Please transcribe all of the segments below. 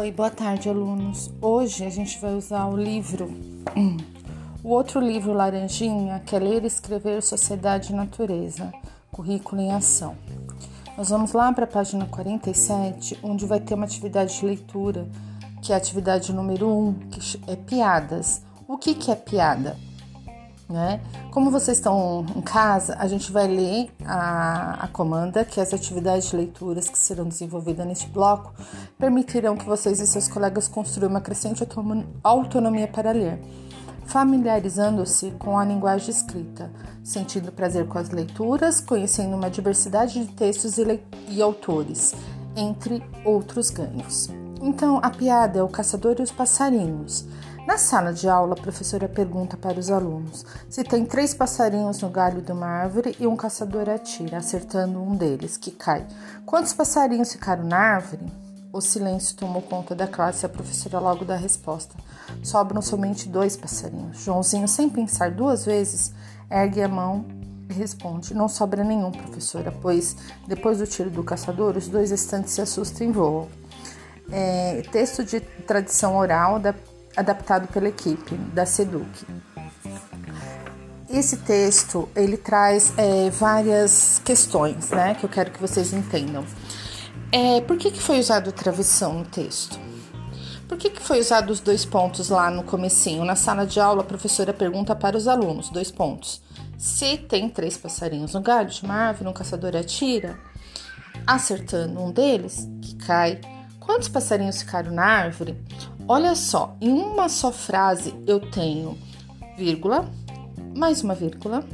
Oi, boa tarde, alunos. Hoje a gente vai usar o livro, o outro livro laranjinha, que é Ler e Escrever Sociedade e Natureza, Currículo em Ação. Nós vamos lá para a página 47, onde vai ter uma atividade de leitura, que é a atividade número 1, que é piadas. O que, que é piada? Né? Como vocês estão em casa, a gente vai ler a, a comanda, que as atividades de leituras que serão desenvolvidas neste bloco permitirão que vocês e seus colegas construam uma crescente autonomia para ler, familiarizando-se com a linguagem escrita, sentindo prazer com as leituras, conhecendo uma diversidade de textos e, e autores, entre outros ganhos. Então, a piada é o caçador e os passarinhos. Na sala de aula, a professora pergunta para os alunos se tem três passarinhos no galho de uma árvore e um caçador atira, acertando um deles, que cai. Quantos passarinhos ficaram na árvore? O silêncio tomou conta da classe e a professora logo dá a resposta. Sobram somente dois passarinhos. Joãozinho, sem pensar duas vezes, ergue a mão e responde: Não sobra nenhum, professora, pois depois do tiro do caçador, os dois restantes se assustam e voam. É, texto de tradição oral da adaptado pela equipe da SEDUC. Esse texto ele traz é, várias questões, né, que eu quero que vocês entendam. É, por que, que foi usado travessão no texto? Por que, que foi usado os dois pontos lá no comecinho? Na sala de aula, a professora pergunta para os alunos, dois pontos. Se tem três passarinhos no galho de uma árvore, um caçador atira, acertando um deles, que cai. Quantos passarinhos ficaram na árvore? Olha só, em uma só frase eu tenho vírgula, mais uma vírgula,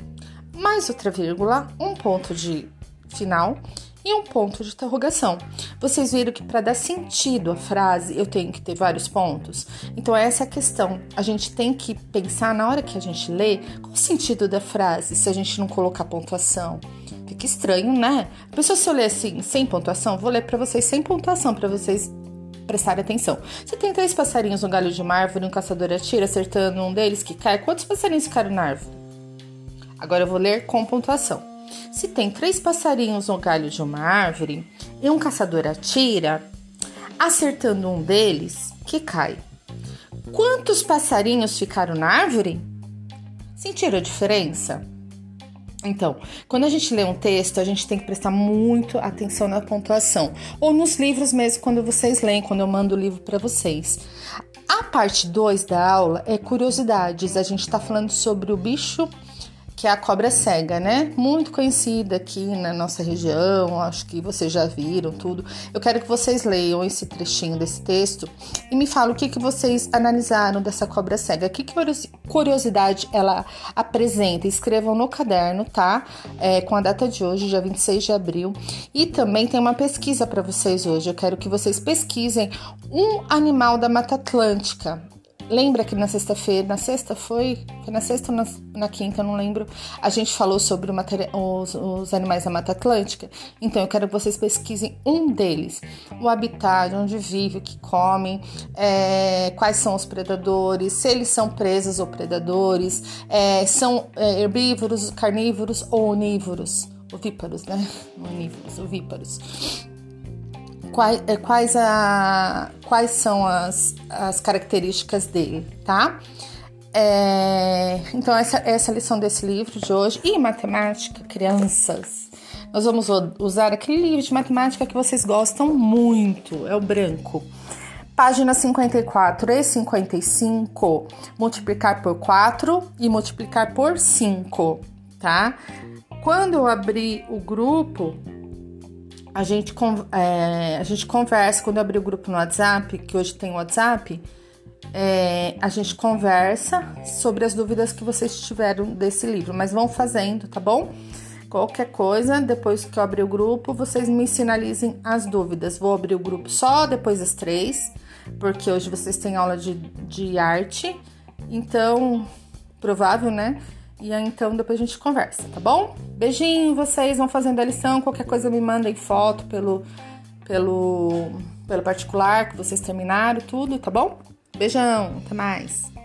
mais outra vírgula, um ponto de final e um ponto de interrogação. Vocês viram que para dar sentido à frase eu tenho que ter vários pontos? Então, essa é a questão. A gente tem que pensar na hora que a gente lê qual o sentido da frase se a gente não colocar pontuação. Fica estranho, né? A pessoa, se eu ler assim, sem pontuação, vou ler para vocês sem pontuação, para vocês prestar atenção. Se tem três passarinhos no galho de uma árvore e um caçador atira, acertando um deles que cai, quantos passarinhos ficaram na árvore? Agora eu vou ler com pontuação. Se tem três passarinhos no galho de uma árvore e um caçador atira, acertando um deles que cai. Quantos passarinhos ficaram na árvore? Sentiram a diferença? Então, quando a gente lê um texto, a gente tem que prestar muito atenção na pontuação. Ou nos livros mesmo, quando vocês leem, quando eu mando o livro para vocês. A parte 2 da aula é curiosidades. A gente está falando sobre o bicho que é a cobra cega, né? Muito conhecida aqui na nossa região, acho que vocês já viram tudo. Eu quero que vocês leiam esse trechinho desse texto e me falem o que, que vocês analisaram dessa cobra cega. Que curiosidade ela apresenta? Escrevam no caderno, tá? É, com a data de hoje, dia 26 de abril. E também tem uma pesquisa para vocês hoje. Eu quero que vocês pesquisem um animal da Mata Atlântica. Lembra que na sexta-feira, na sexta foi? Foi na sexta ou na, na quinta, eu não lembro. A gente falou sobre os, os, animais da Mata Atlântica. Então eu quero que vocês pesquisem um deles: o habitat, onde vive, o que comem, é, quais são os predadores, se eles são presas ou predadores, é, são é, herbívoros, carnívoros ou onívoros. Ovíparos, né? Onívoros, ovíparos quais, é, quais, a, quais são as, as características dele, tá? É, então, essa, essa é a lição desse livro de hoje. E matemática, crianças. Nós vamos usar aquele livro de matemática que vocês gostam muito, é o branco. Página 54 e 55, multiplicar por 4 e multiplicar por 5, tá? Quando eu abrir o grupo, a gente, é, a gente conversa, quando eu abri o grupo no WhatsApp, que hoje tem WhatsApp, é, a gente conversa sobre as dúvidas que vocês tiveram desse livro, mas vão fazendo, tá bom? Qualquer coisa, depois que eu abrir o grupo, vocês me sinalizem as dúvidas. Vou abrir o grupo só depois das três, porque hoje vocês têm aula de, de arte, então, provável, né? E aí, então depois a gente conversa, tá bom? Beijinho, vocês vão fazendo a lição. Qualquer coisa me mandem foto pelo, pelo, pelo particular que vocês terminaram, tudo, tá bom? Beijão, até mais.